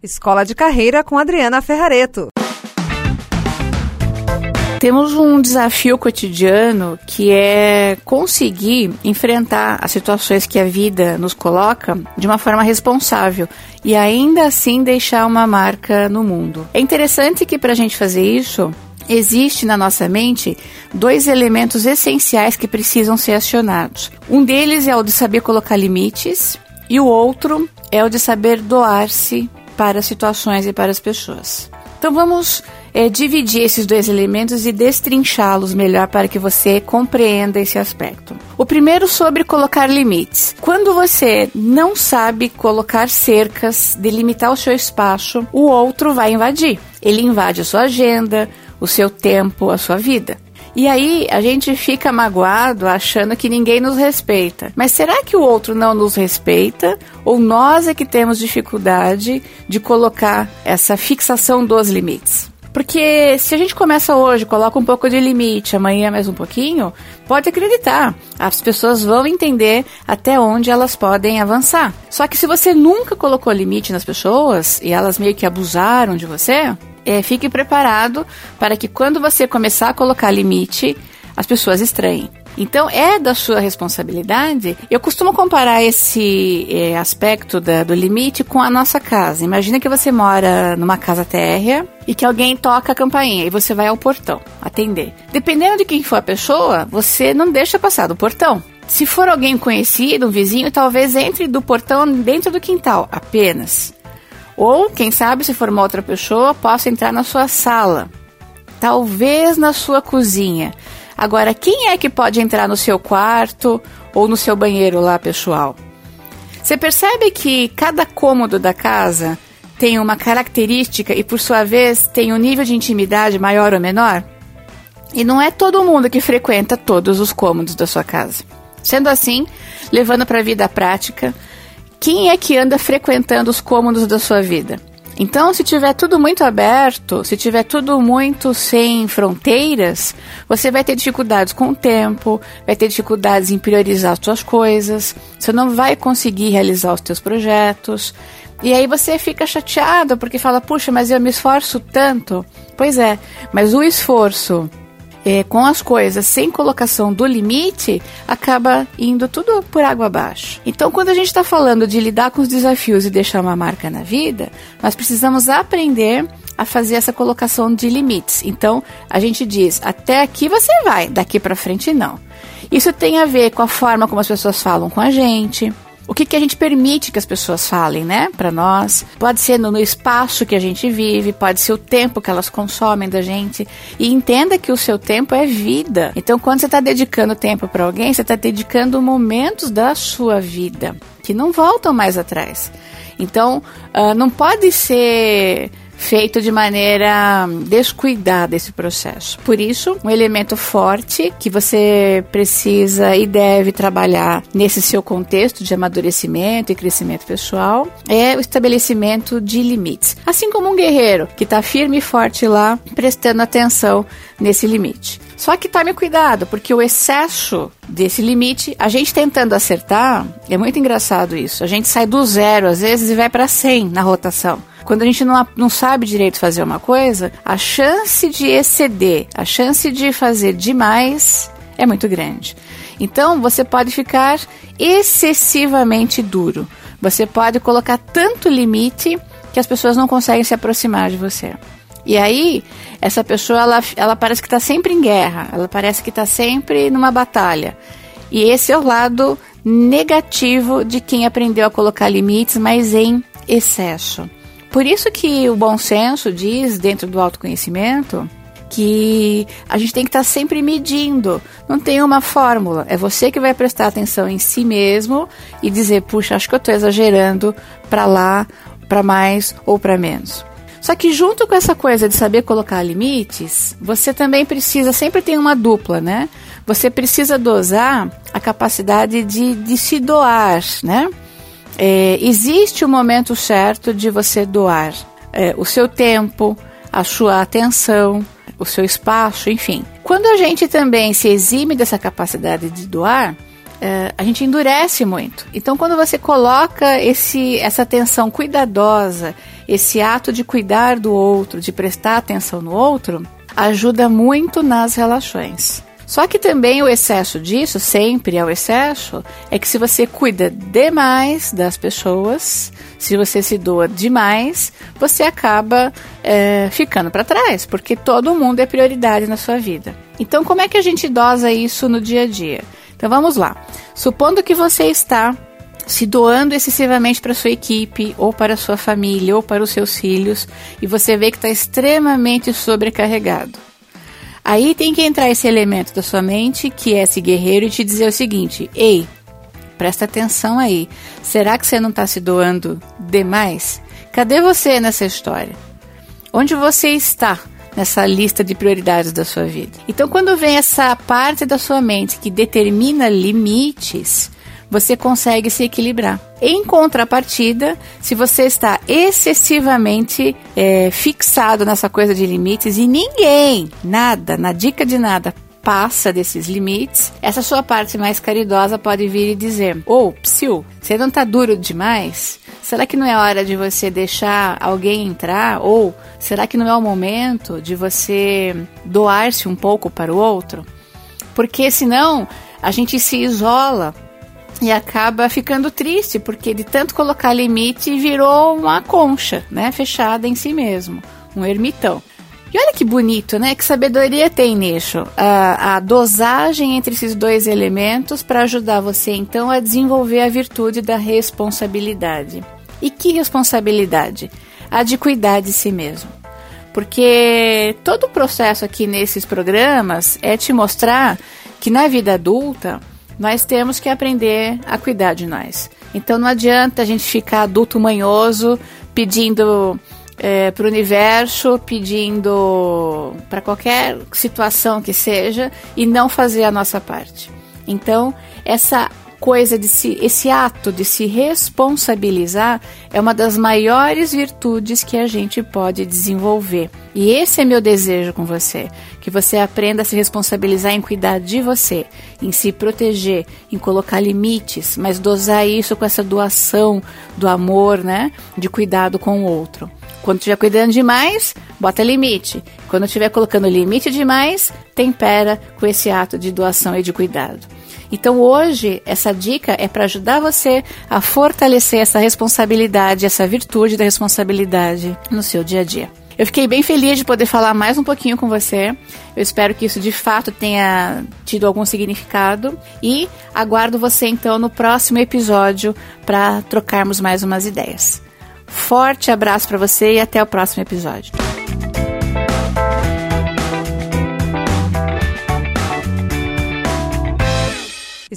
Escola de Carreira com Adriana Ferrareto. Temos um desafio cotidiano que é conseguir enfrentar as situações que a vida nos coloca de uma forma responsável e ainda assim deixar uma marca no mundo. É interessante que para a gente fazer isso, existe na nossa mente dois elementos essenciais que precisam ser acionados. Um deles é o de saber colocar limites e o outro é o de saber doar-se para as situações e para as pessoas. Então vamos é, dividir esses dois elementos e destrinchá-los melhor para que você compreenda esse aspecto. O primeiro sobre colocar limites. Quando você não sabe colocar cercas, delimitar o seu espaço, o outro vai invadir. Ele invade a sua agenda, o seu tempo, a sua vida. E aí a gente fica magoado achando que ninguém nos respeita. Mas será que o outro não nos respeita? Ou nós é que temos dificuldade de colocar essa fixação dos limites? Porque se a gente começa hoje, coloca um pouco de limite, amanhã mais um pouquinho, pode acreditar, as pessoas vão entender até onde elas podem avançar. Só que se você nunca colocou limite nas pessoas e elas meio que abusaram de você, é, fique preparado para que quando você começar a colocar limite, as pessoas estranhem. Então é da sua responsabilidade. Eu costumo comparar esse é, aspecto da, do limite com a nossa casa. Imagina que você mora numa casa térrea e que alguém toca a campainha e você vai ao portão atender. Dependendo de quem for a pessoa, você não deixa passar do portão. Se for alguém conhecido, um vizinho, talvez entre do portão dentro do quintal apenas. Ou, quem sabe, se for uma outra pessoa, possa entrar na sua sala. Talvez na sua cozinha. Agora, quem é que pode entrar no seu quarto ou no seu banheiro lá, pessoal? Você percebe que cada cômodo da casa tem uma característica e, por sua vez, tem um nível de intimidade maior ou menor? E não é todo mundo que frequenta todos os cômodos da sua casa. Sendo assim, levando para a vida prática, quem é que anda frequentando os cômodos da sua vida? Então, se tiver tudo muito aberto, se tiver tudo muito sem fronteiras, você vai ter dificuldades com o tempo, vai ter dificuldades em priorizar as suas coisas, você não vai conseguir realizar os seus projetos. E aí você fica chateado porque fala: "Puxa, mas eu me esforço tanto". Pois é, mas o esforço é, com as coisas sem colocação do limite, acaba indo tudo por água abaixo. Então, quando a gente está falando de lidar com os desafios e deixar uma marca na vida, nós precisamos aprender a fazer essa colocação de limites. Então, a gente diz: até aqui você vai, daqui para frente não. Isso tem a ver com a forma como as pessoas falam com a gente, o que, que a gente permite que as pessoas falem, né, para nós. Pode ser no, no, espaço que a gente vive, pode ser o tempo que elas consomem da gente. E entenda que o seu tempo é vida. Então, quando você está dedicando tempo para alguém, você está dedicando momentos da sua vida que não voltam mais atrás. Então, uh, não pode ser feito de maneira descuidada esse processo. Por isso, um elemento forte que você precisa e deve trabalhar nesse seu contexto de amadurecimento e crescimento pessoal é o estabelecimento de limites. Assim como um guerreiro que está firme e forte lá, prestando atenção nesse limite. Só que tome cuidado, porque o excesso desse limite, a gente tentando acertar, é muito engraçado isso. A gente sai do zero às vezes e vai para 100 na rotação. Quando a gente não, não sabe direito fazer uma coisa, a chance de exceder, a chance de fazer demais é muito grande. Então você pode ficar excessivamente duro. Você pode colocar tanto limite que as pessoas não conseguem se aproximar de você. E aí, essa pessoa, ela, ela parece que está sempre em guerra, ela parece que está sempre numa batalha. E esse é o lado negativo de quem aprendeu a colocar limites, mas em excesso. Por isso que o bom senso diz, dentro do autoconhecimento, que a gente tem que estar tá sempre medindo. Não tem uma fórmula. É você que vai prestar atenção em si mesmo e dizer, puxa, acho que eu estou exagerando para lá, para mais ou para menos. Só que junto com essa coisa de saber colocar limites, você também precisa, sempre tem uma dupla, né? Você precisa dosar a capacidade de, de se doar, né? É, existe o momento certo de você doar é, o seu tempo, a sua atenção, o seu espaço, enfim. Quando a gente também se exime dessa capacidade de doar, é, a gente endurece muito. Então, quando você coloca esse, essa atenção cuidadosa esse ato de cuidar do outro, de prestar atenção no outro, ajuda muito nas relações. Só que também o excesso disso, sempre é o excesso, é que se você cuida demais das pessoas, se você se doa demais, você acaba é, ficando para trás, porque todo mundo é prioridade na sua vida. Então, como é que a gente dosa isso no dia a dia? Então, vamos lá. Supondo que você está se doando excessivamente para sua equipe, ou para sua família, ou para os seus filhos, e você vê que está extremamente sobrecarregado. Aí tem que entrar esse elemento da sua mente, que é esse guerreiro, e te dizer o seguinte: ei, presta atenção aí. Será que você não está se doando demais? Cadê você nessa história? Onde você está nessa lista de prioridades da sua vida? Então, quando vem essa parte da sua mente que determina limites, você consegue se equilibrar. Em contrapartida, se você está excessivamente é, fixado nessa coisa de limites e ninguém, nada, na dica de nada, passa desses limites, essa sua parte mais caridosa pode vir e dizer: Ô, oh, psiu, você não tá duro demais? Será que não é hora de você deixar alguém entrar? Ou será que não é o momento de você doar-se um pouco para o outro? Porque senão a gente se isola e acaba ficando triste porque de tanto colocar limite virou uma concha, né, fechada em si mesmo, um ermitão. E olha que bonito, né? Que sabedoria tem nisso. A, a dosagem entre esses dois elementos para ajudar você então a desenvolver a virtude da responsabilidade. E que responsabilidade? A de cuidar de si mesmo. Porque todo o processo aqui nesses programas é te mostrar que na vida adulta nós temos que aprender a cuidar de nós. Então não adianta a gente ficar adulto manhoso pedindo é, para o universo, pedindo para qualquer situação que seja e não fazer a nossa parte. Então, essa coisa de se, esse ato de se responsabilizar é uma das maiores virtudes que a gente pode desenvolver. E esse é meu desejo com você, que você aprenda a se responsabilizar em cuidar de você, em se proteger, em colocar limites, mas dosar isso com essa doação do amor, né, de cuidado com o outro. Quando estiver cuidando demais, bota limite. Quando estiver colocando limite demais, tempera com esse ato de doação e de cuidado. Então hoje essa dica é para ajudar você a fortalecer essa responsabilidade, essa virtude da responsabilidade no seu dia a dia. Eu fiquei bem feliz de poder falar mais um pouquinho com você. Eu espero que isso de fato tenha tido algum significado e aguardo você então no próximo episódio para trocarmos mais umas ideias. Forte abraço para você e até o próximo episódio.